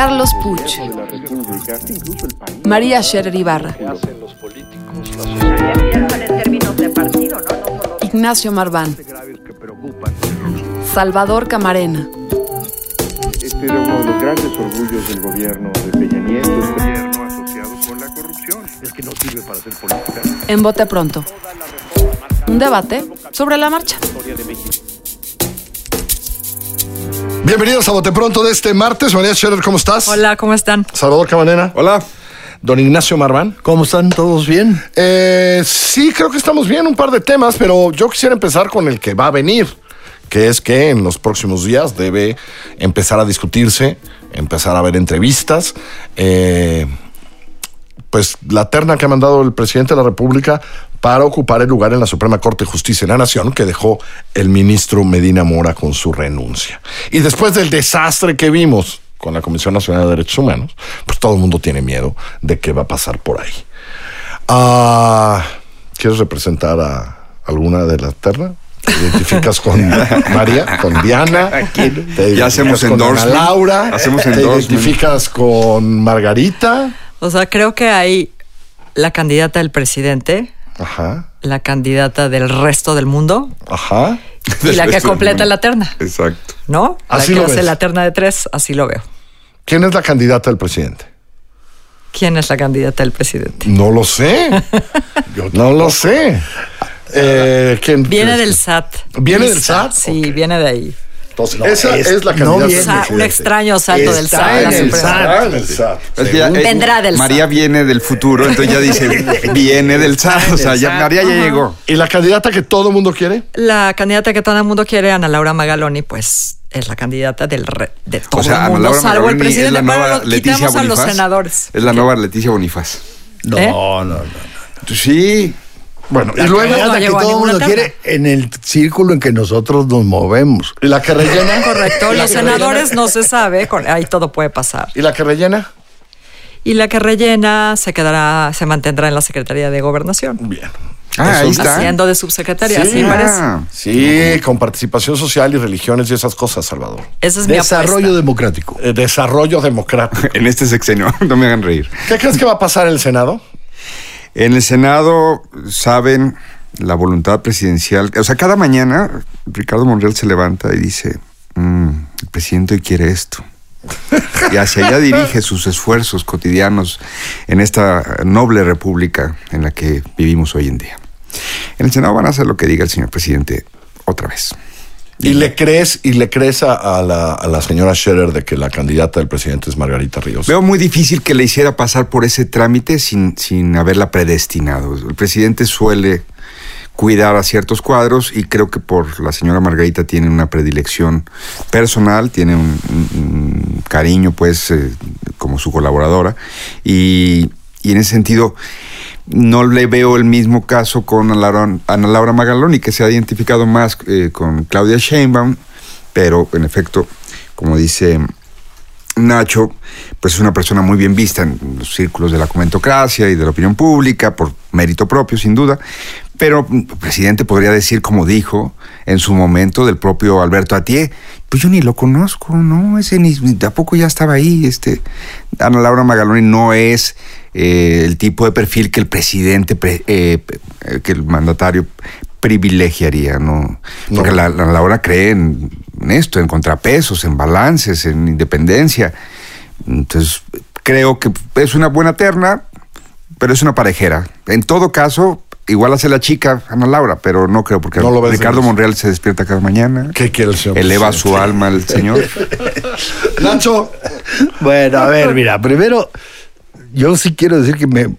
Carlos Puch, María Scherer Ibarra, Ignacio Marván, Salvador Camarena, Este era uno de los grandes orgullos del gobierno de Peña Nieto. Un gobierno asociado con la corrupción. Es que no sirve para hacer política. en Vote Pronto. Un debate sobre la marcha. Bienvenidos a Bote Pronto de este martes. María Scherer, ¿cómo estás? Hola, ¿cómo están? Salvador Camarena. Hola. Don Ignacio Marván. ¿Cómo están? ¿Todos bien? Eh, sí, creo que estamos bien, un par de temas, pero yo quisiera empezar con el que va a venir, que es que en los próximos días debe empezar a discutirse, empezar a haber entrevistas. eh, pues la terna que ha mandado el presidente de la República para ocupar el lugar en la Suprema Corte de Justicia de la Nación que dejó el ministro Medina Mora con su renuncia. Y después del desastre que vimos con la Comisión Nacional de Derechos Humanos, pues todo el mundo tiene miedo de qué va a pasar por ahí. Ah, ¿Quieres representar a alguna de la terna? ¿Te identificas con María, con Diana? ¿Te identificas Ya hacemos con Ana. Laura? Hacemos ¿Te endorsement. identificas con Margarita? O sea, creo que hay la candidata del presidente, Ajá, la candidata del resto del mundo ajá. y la que completa la terna, Exacto. ¿no? Así la lo que hace ves. la terna de tres, así lo veo. ¿Quién es la candidata del presidente? ¿Quién es la candidata del presidente? No lo sé. no lo sé. Eh, ¿quién Viene del SAT. ¿Viene del SAT? Sí, viene de ahí. Entonces, esa es- es, la no candidata Sa- un presidente. extraño salto del SAT. en el Suprema SAT. Está en el SAT. Es que ya, eh, Vendrá del María SAT. viene del futuro, entonces ya dice, viene del SAT. O sea, ya María ya llegó. ¿Y la candidata que todo el mundo quiere? La candidata que todo el mundo quiere, Ana Laura Magaloni, pues es la candidata del re- de todo O sea, el Ana mundo, Laura salvo el Magaloni es presidente. la nueva Pero Leticia quitamos a los Bonifaz. senadores. Es la nueva Leticia Bonifaz. ¿Eh? No, no, no. Sí. Bueno, y La luego no que todo el mundo quiere en el círculo en que nosotros nos movemos. ¿Y la que rellena? Correcto, ¿Y la los senadores rellena? no se sabe, ahí todo puede pasar. ¿Y la que rellena? Y la que rellena se quedará, se mantendrá en la Secretaría de Gobernación, Bien. Ah, ahí está. haciendo de subsecretaria, Sí. así parece. Ah, Sí, con participación social y religiones y esas cosas, Salvador. Esa es mi Desarrollo democrático. Eh, desarrollo democrático. en este sexenio, no me hagan reír. ¿Qué crees que va a pasar en el Senado? En el Senado saben la voluntad presidencial. O sea, cada mañana Ricardo Monreal se levanta y dice, "Mm, el presidente hoy quiere esto. Y hacia allá dirige sus esfuerzos cotidianos en esta noble república en la que vivimos hoy en día. En el Senado van a hacer lo que diga el señor presidente otra vez. ¿Y le crees, y le crees a, a la, a la señora Scherer de que la candidata del presidente es Margarita Ríos? Veo muy difícil que le hiciera pasar por ese trámite sin, sin haberla predestinado. El presidente suele cuidar a ciertos cuadros y creo que por la señora Margarita tiene una predilección personal, tiene un, un- un cariño pues eh, como su colaboradora y, y en ese sentido no le veo el mismo caso con Ana Laura, Magaloni que se ha identificado más eh, con Claudia Sheinbaum, pero en efecto, como dice Nacho, pues es una persona muy bien vista en los círculos de la comentocracia y de la opinión pública, por mérito propio, sin duda. Pero el presidente podría decir, como dijo en su momento del propio Alberto Atié, pues yo ni lo conozco, ¿no? Ese ni tampoco ya estaba ahí. Este, Ana Laura Magaloni no es eh, el tipo de perfil que el presidente, pre- eh, eh, que el mandatario privilegiaría, ¿no? Porque No. la, la Laura cree en, en esto, en contrapesos, en balances, en independencia. Entonces, creo que es una buena terna, pero es una parejera. En todo caso, igual hace la chica Ana Laura, pero no creo, porque No lo ves Ricardo. Monreal se despierta cada mañana. ¿Qué quiere el señor Eleva su alma al Señor. Nacho, Bueno, a ver, mira, primero, yo sí quiero decir que me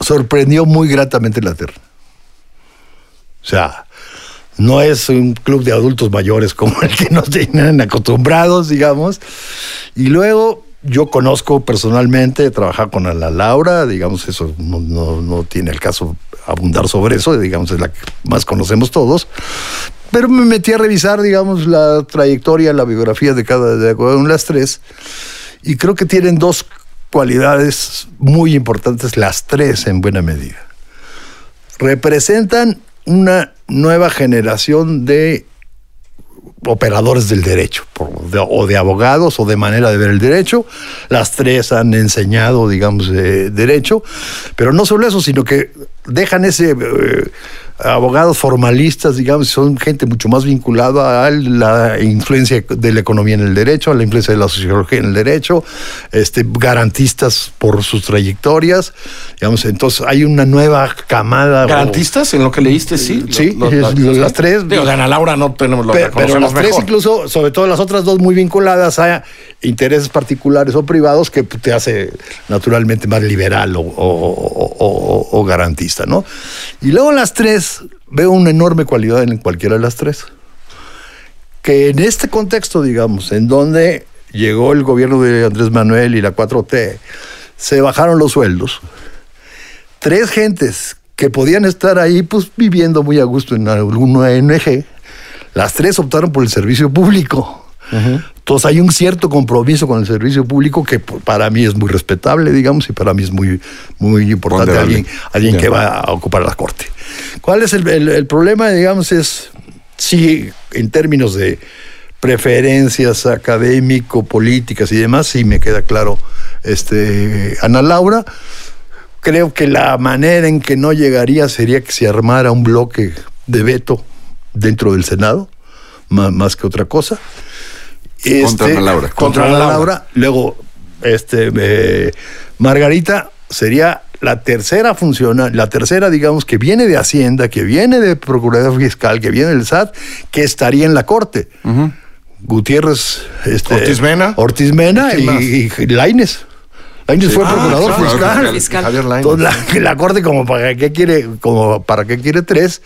sorprendió muy gratamente la terna. O sea, No es un club de adultos mayores como el que nos tienen acostumbrados, digamos. Y luego yo conozco personalmente, he trabajado con Ana Laura, digamos, eso no, no- no tiene el caso abundar sobre eso, digamos, es la que más conocemos todos. Pero me metí a revisar, digamos, la trayectoria, la biografía de cada de las tres. Y creo que tienen dos cualidades muy importantes, las tres en buena medida. Representan una nueva generación de operadores del derecho, o de abogados, o de manera de ver el derecho. Las tres han enseñado, digamos, de derecho, pero no solo eso, sino que dejan ese eh, abogados formalistas, digamos, son gente mucho más vinculada a la influencia de la economía en el derecho, a la influencia de la sociología en el derecho, este, garantistas por sus trayectorias, digamos, entonces hay una nueva camada. o- ¿Garantistas en lo que leíste? Sí. Sí, Lo- lo- es- las tres. Digo, de Ana Laura no tenemos lo Pe- la pero conocemos las tres incluso, sobre todo las otras dos muy vinculadas a intereses particulares o privados que te hace naturalmente más liberal o- o- o garantista, ¿no? Y luego las tres, veo una enorme cualidad en cualquiera de las tres. Que en este contexto, digamos, en donde llegó el gobierno de Andrés Manuel y la 4T, se bajaron los sueldos, tres gentes que podían estar ahí pues viviendo muy a gusto en alguna ONG, las tres optaron por el servicio público. Entonces hay un cierto compromiso con el servicio público que para mí es muy respetable, digamos, y para mí es muy, muy importante Ponderable. alguien, alguien que va a ocupar la corte. ¿Cuál es el, el- el problema, digamos, es sí, en términos de preferencias académico, políticas y demás, sí me queda claro este, Ana Laura. Creo que la manera en que no llegaría sería que se armara un bloque de veto dentro del Senado, ma- más, que otra cosa. Contra Ana Laura. Contra Ana Laura. Luego, este, eh, Margarita sería la tercera funcional, la tercera, digamos, que viene de Hacienda, que viene de Procurador Fiscal, que viene del SAT, que estaría en la Corte. Gutiérrez, este, Ortiz Mena. Ortiz Mena ¿Y y Lainez. Lainez fue Ah, procurador claro, fiscal. fiscal. Javier. Entonces, la, la corte como para qué quiere, como para qué quiere tres.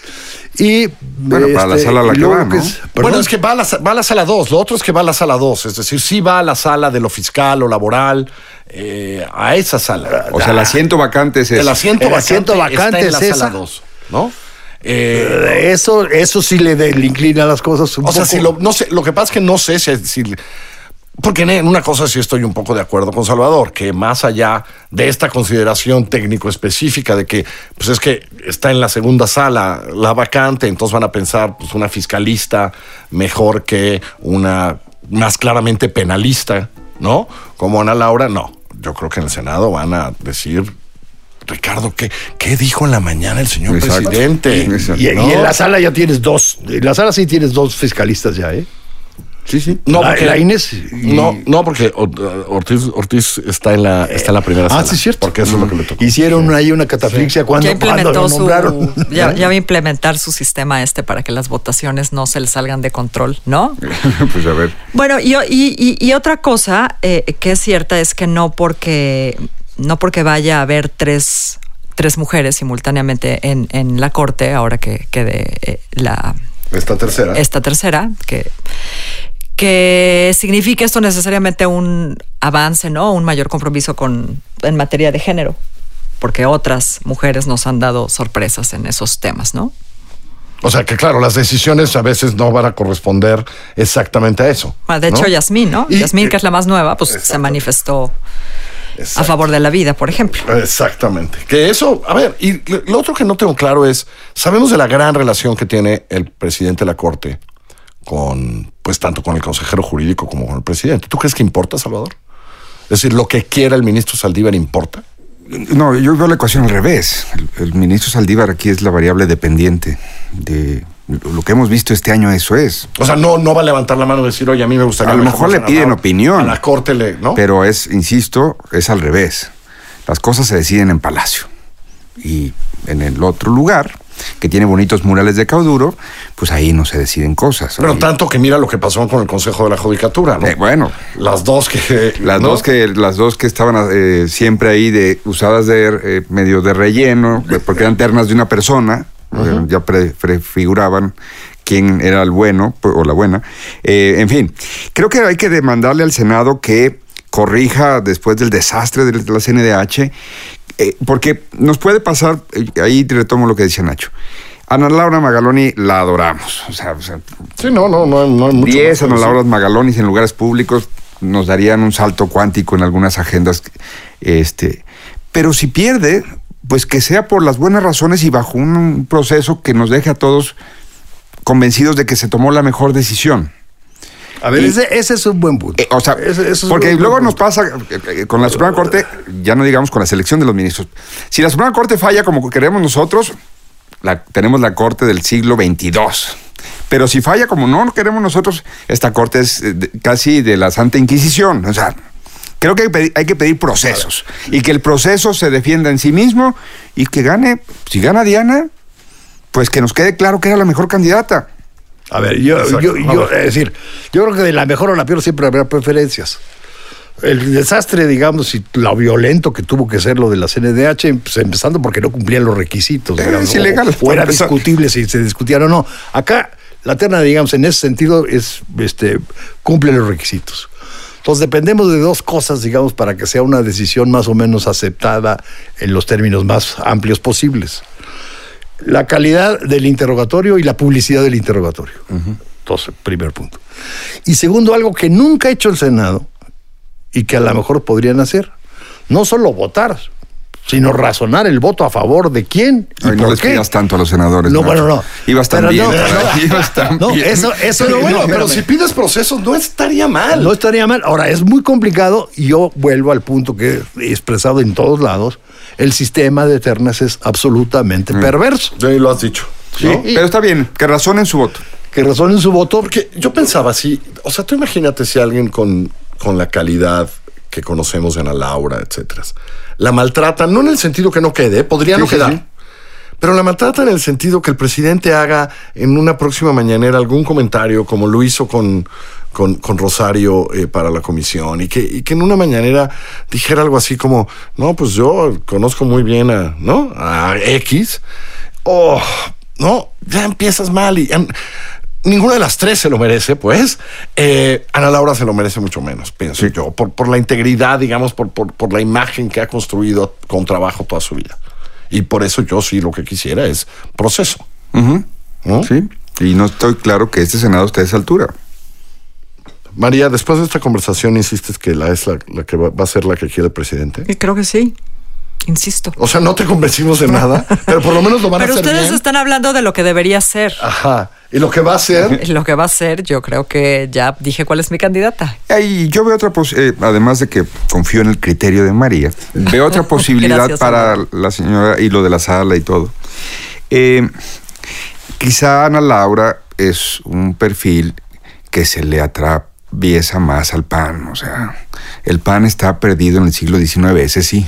Y Bueno, para la sala a la que va, ¿no? es- Bueno, es que va a, la, va a la sala 2, lo otro es que va a la sala 2, es decir, sí va a la sala de lo fiscal o laboral, eh, a esa sala. O sea, el asiento vacante es el ese. asiento El vacante, asiento vacante está en la es sala esa. 2, ¿no? Eh, eso, eso sí le, de- le inclina las cosas un o sea, si lo, no sé, lo que pasa es que no sé si, si- porque en una cosa sí estoy un poco de acuerdo con Salvador, que más allá de esta consideración técnico específica de que, pues es que está en la segunda sala la vacante, entonces van a pensar, pues una fiscalista mejor que una más claramente penalista, ¿no? Como Ana Laura, no. Yo creo que en el Senado van a decir, Ricardo, ¿qué, qué dijo en la mañana el señor Exacto. presidente? Y, y ¿No? en la sala ya tienes dos. En la sala sí tienes dos fiscalistas ya, ¿eh? Sí, sí. No, La- porque, Lainez y- no, no, porque Or- Ortiz, Ortiz está en la, está en la primera sala. Ah, sí, es cierto. Porque eso es lo que le tocó. Hicieron ahí una catafixia cuando, Ya cuando implementó lo su. nombraron. Ya, ya va a implementar su sistema este para que las votaciones no se le salgan de control, ¿no? pues a ver. Bueno, y, y- y- y otra cosa eh, que es cierta es que no porque, no porque vaya a haber tres, tres mujeres simultáneamente en, en la corte, ahora que quede eh, la, Esta tercera. esta tercera, que, que signifique esto necesariamente un avance, ¿no? Un mayor compromiso con, en materia de género, porque otras mujeres nos han dado sorpresas en esos temas, ¿no? O sea que, claro, las decisiones a veces no van a corresponder exactamente a eso. Bueno, de ¿no? hecho, Yasmín, ¿no? Y- Yasmín, que es la más nueva, pues se Exacto. manifestó a favor de la vida, por ejemplo. Exactamente. Que eso, a ver, y lo otro que no tengo claro es, sabemos de la gran relación que tiene el presidente de la Corte con, pues tanto con el consejero jurídico como con el presidente. ¿Tú crees que importa, Salvador? Es decir, lo que quiera el ministro Saldívar importa. No, yo veo la ecuación al revés. El, el ministro Saldívar aquí es la variable dependiente de lo que hemos visto este año. Eso es. O sea, no, no va a levantar la mano y decir, oye, a mí me gustaría. A lo mejor le piden ganaba". opinión. A la corte le, ¿no? Pero es, insisto, es al revés. Las cosas se deciden en Palacio. Y en el otro lugar, que tiene bonitos murales de cauduro, pues ahí no se deciden cosas. Pero Ahí- tanto que mira lo que pasó con el Consejo de la Judicatura, ¿no? Eh, bueno, Las dos que. Las ¿no? dos que las dos que estaban eh, siempre ahí de usadas de eh, medio de relleno, porque eran ternas de una persona, ya pre- prefiguraban quién era el bueno pues, o la buena. Eh, en fin, creo que hay que demandarle al Senado que corrija después del desastre de la CNDH, eh, porque nos puede pasar, eh, ahí retomo lo que decía Nacho. Ana Laura Magaloni la adoramos. O sea, o sea Sí, no, no, no, no hay mucho. 10 más que Ana. Laura Magalonis en lugares públicos nos darían un salto cuántico en algunas agendas. Este, pero si pierde, pues que sea por las buenas razones y bajo un proceso que nos deje a todos convencidos de que se tomó la mejor decisión. A ver, Y- ese, ese es un buen punto. Eh, o sea, Ese- ese porque luego nos pasa eh, con la Suprema Corte, ya no digamos con la selección de los ministros. Si la Suprema Corte falla como queremos nosotros, la, tenemos la Corte del siglo XXII. Pero si falla como no queremos nosotros, esta Corte es eh, de- casi de la Santa Inquisición. O sea, creo que hay, que pedir- hay que pedir procesos y que el proceso se defienda en sí mismo y que gane, si gana Diana, pues que nos quede claro que era la mejor candidata. A ver, yo, Exacto. yo, yo- ver. es decir, yo creo que de la mejor o la peor siempre habrá preferencias. El desastre, digamos, y lo violento que tuvo que ser lo de la CNDH, pues, empezando porque no cumplían los requisitos. Es o- ilegal, O, para era discutible si se discutiera o no. Acá, la terna, digamos, en ese sentido, es, este, cumple los requisitos. Entonces dependemos de dos cosas, digamos, para que sea una decisión más o menos aceptada en los términos más amplios posibles la calidad del interrogatorio y la publicidad del interrogatorio. Entonces, primer punto. Y segundo, algo que nunca ha hecho el Senado y que a lo mejor podrían hacer, no solo votar, sino razonar el voto a favor de quién y Ay, no por les qué. pidas tanto a los senadores. No, Nacho. bueno, no. Ibas tan Pero bien. no, no. Ibas tan No, bien. eso, eso Pero bueno, no, pero si pides procesos, no estaría mal. No estaría mal. Ahora, es muy complicado y yo vuelvo al punto que he expresado en todos lados. El sistema de ternas es absolutamente Mm. perverso. Sí, lo has dicho. ¿no? ¿no? Pero está bien, que razonen su voto. Que razonen su voto. Porque yo pensaba así, o sea, tú imagínate si alguien con, con la calidad que conocemos de Ana Laura, etcétera, la maltrata, no en el sentido que no quede, podría Sí, no sí, quedar, sí. pero la maltrata en el sentido que el presidente haga en una próxima mañanera algún comentario como lo hizo con, con, con Rosario eh, para la comisión y que, y que en una mañanera dijera algo así como, no, pues yo conozco muy bien a, ¿no? A X. Oh, no, ya empiezas mal y... Ninguna de las tres se lo merece, pues. Eh, Ana Laura se lo merece mucho menos, pienso yo, por, por la integridad, digamos, por, por, por la imagen que ha construido con trabajo toda su vida. Y por eso yo sí lo que quisiera es proceso. Sí. Y no estoy claro que este Senado esté a esa altura. María, después de esta conversación, insistes que la es la, la que va, va a ser la que quiere el presidente. Y creo que sí. Insisto. O sea, no te convencimos de nada, pero por lo menos lo van Pero a hacer ustedes bien. están hablando de lo que debería ser. Ajá. Y lo que va a hacer. Lo que va a ser, yo creo que ya dije cuál es mi candidata. Y yo veo otra posibilidad, además de que confío en el criterio de María, veo otra posibilidad Gracias, para la señora y lo de la sala y todo. Eh, quizá Ana Laura es un perfil que se le atraviesa más al PAN. O sea, el PAN está perdido en el siglo XIX, ese sí.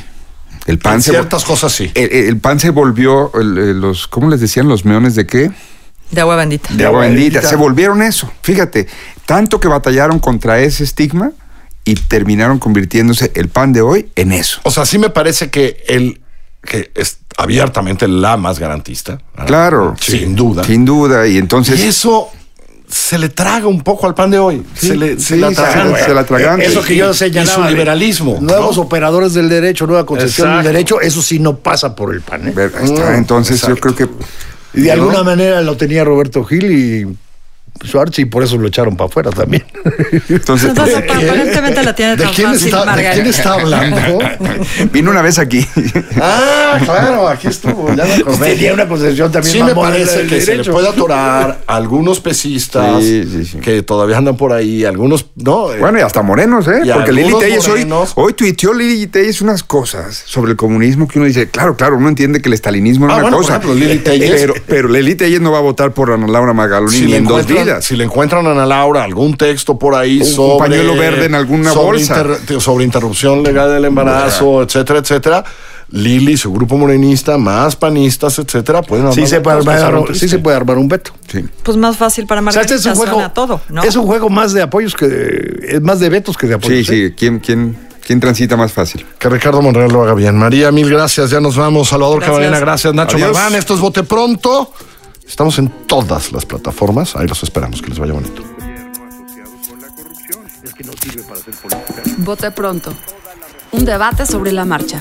El PAN En se ciertas cosas sí. el, el pan se volvió, el- el- los, ¿cómo les decían? Los meones de qué? De agua bendita. De agua bendita. Se volvieron eso. Fíjate, tanto que batallaron contra ese estigma y terminaron convirtiéndose el pan de hoy en eso. O sea, sí me parece que él, que es abiertamente la más garantista. ¿verdad? Claro. Sin duda. Sin duda. Y entonces. y eso se le traga un poco al pan de hoy. se le, se sí, la se- atraganta. se la atraganta. Eso que yo Y señalaba. su de liberalismo, Nuevos operadores del derecho, nueva concepción Exacto. del derecho, eso sí no pasa por el PAN. ¿eh? Ver, ahí está. Entonces yo creo que. Y de ¿no? alguna manera lo tenía Roberto Gil y Schwartz y por eso lo echaron para afuera también. Entonces, Entonces, aparentemente la tiene ¿De tan quién, fácil, está, ¿De Margarita. quién está hablando? vino una vez aquí. ah, claro, aquí estuvo. Ya me. Tenía una concepción también Sí me parece que se le puede atorar a algunos pesistas Sí, sí, sí. que todavía andan por ahí, algunos, ¿no? Eh, Bueno, y hasta morenos, ¿eh? Y Porque Lili Telles hoy, hoy tuiteó Lili Telles unas cosas sobre el comunismo que uno dice, claro, claro, uno entiende que el estalinismo es Ah, una bueno, por cosa. ejemplo, Lili Telles- Pero, pero Lili Telles no va a votar por Ana Laura Magaloni si ni en dos encuentran, si le encuentran a Ana Laura algún texto por ahí Un sobre pañuelo verde en alguna sobre bolsa. inter- sobre interrupción legal del embarazo, etcétera, etcétera. Lili, su grupo morenista, más panistas, etcétera, pueden Sí armar se, puede armar, sí se puede armar un veto. Sí. Pues más fácil para O sea, este Margarita es un juego, todo, ¿no? es un juego más de apoyos que de, es más de vetos que de Sí, apoyos. ¿eh? sí. ¿Quién, quién, quién transita más fácil? Que Ricardo Monreal lo haga bien. María, mil gracias. Ya nos vamos. Salvador Gracias. Camarena, gracias. Nacho Adiós. Marván, esto es Bote Pronto. Estamos en todas las plataformas. Ahí los esperamos. Que les vaya bonito. Vote pronto. Un debate sobre la marcha.